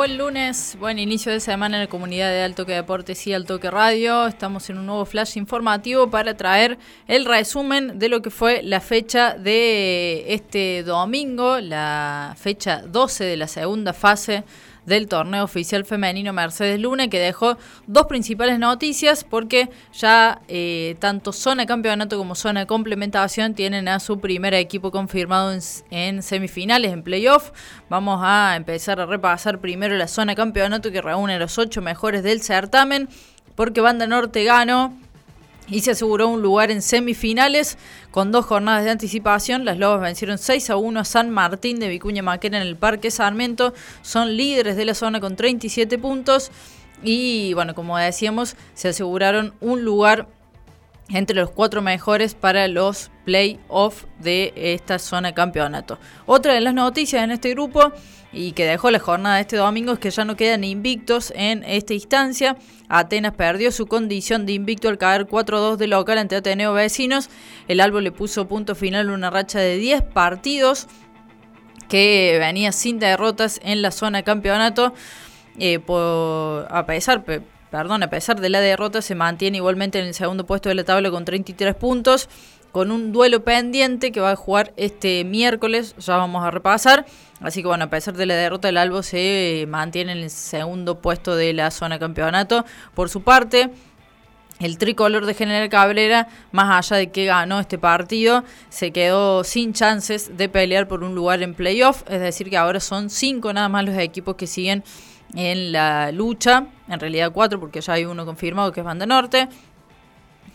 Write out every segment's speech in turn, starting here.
Buen lunes, buen inicio de semana en la comunidad de Altoque Deportes y Altoque Radio. Estamos en un nuevo flash informativo para traer el resumen de lo que fue la fecha de este domingo, la fecha 12 de la segunda fase del torneo oficial femenino Mercedes Luna, que dejó dos principales noticias porque ya eh, tanto zona campeonato como zona de complementación tienen a su primer equipo confirmado en, semifinales, en playoff. Vamos a empezar a repasar primero la zona campeonato que reúne a los ocho mejores del certamen, porque Banda Norte ganó y se aseguró un lugar en semifinales con dos jornadas de anticipación. Las Lobas vencieron 6 a 1 a San Martín de Vicuña Maquena en el Parque Sarmiento. Son líderes de la zona con 37 puntos y bueno, como decíamos, se aseguraron un lugar entre los cuatro mejores para los playoffs de esta zona campeonato. Otra de las noticias en este grupo y que dejó la jornada de este domingo es que ya no quedan invictos en esta instancia. Atenas perdió su condición de invicto al caer 4-2 de local ante Ateneo Vecinos. El Albo le puso punto final una racha de 10 partidos que venía sin derrotas en la zona de campeonato. Eh, a pesar, perdón, a pesar de la derrota, se mantiene igualmente en el segundo puesto de la tabla con 33 puntos, con un duelo pendiente que va a jugar este miércoles, ya vamos a repasar. Así que bueno, a pesar de la derrota, el Albo se mantiene en el segundo puesto de la zona campeonato. Por su parte, el tricolor de General Cabrera, más allá de que ganó este partido, se quedó sin chances de pelear por un lugar en playoff. Es decir, que ahora son cinco nada más los equipos que siguen en la lucha, en realidad cuatro porque ya hay uno confirmado que es Banda Norte.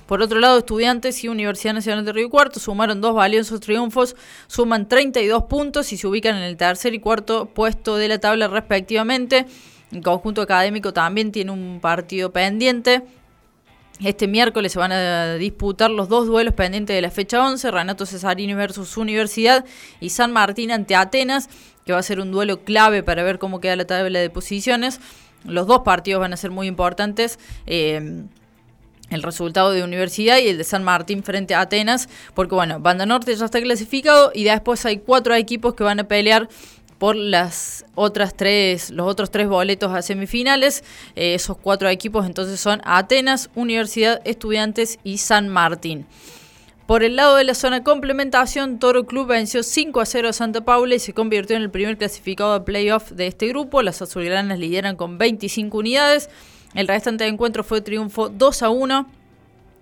Por otro lado, estudiantes y Universidad Nacional de Río Cuarto sumaron dos valiosos triunfos, suman 32 puntos y se ubican en el tercer y cuarto puesto de la tabla respectivamente. El conjunto académico también tiene un partido pendiente. Este miércoles se van a disputar los dos duelos pendientes de la fecha 11, Renato Cesarini versus Universidad y San Martín ante Atenas que va a ser un duelo clave para ver cómo queda la tabla de posiciones. Los dos partidos van a ser muy importantes. Eh, el resultado de Universidad y el de San Martín frente a Atenas, porque bueno, Banda Norte ya está clasificado y después hay cuatro equipos que van a pelear por las otras tres, los otros tres boletos a semifinales. Eh, esos cuatro equipos entonces son Atenas, Universidad, Estudiantes y San Martín. Por el lado de la zona complementación, Toro Club venció 5 a 0 a Santa Paula y se convirtió en el primer clasificado a playoff de este grupo. Las azulgranas lideran con 25 unidades. El restante de encuentro fue triunfo 2 a 1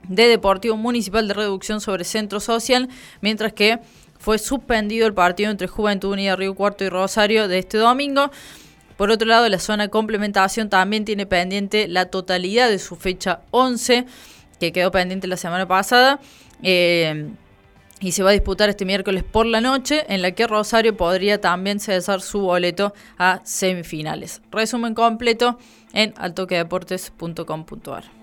de Deportivo Municipal de Reducción sobre Centro Social, mientras que fue suspendido el partido entre Juventud Unida Río Cuarto y Rosario de este domingo. Por otro lado, la zona complementación también tiene pendiente la totalidad de su fecha 11, que quedó pendiente la semana pasada. Eh, y se va a disputar este miércoles por la noche, en la que Rosario podría también cesar su boleto a semifinales. Resumen completo en altoquedeportes.com.ar.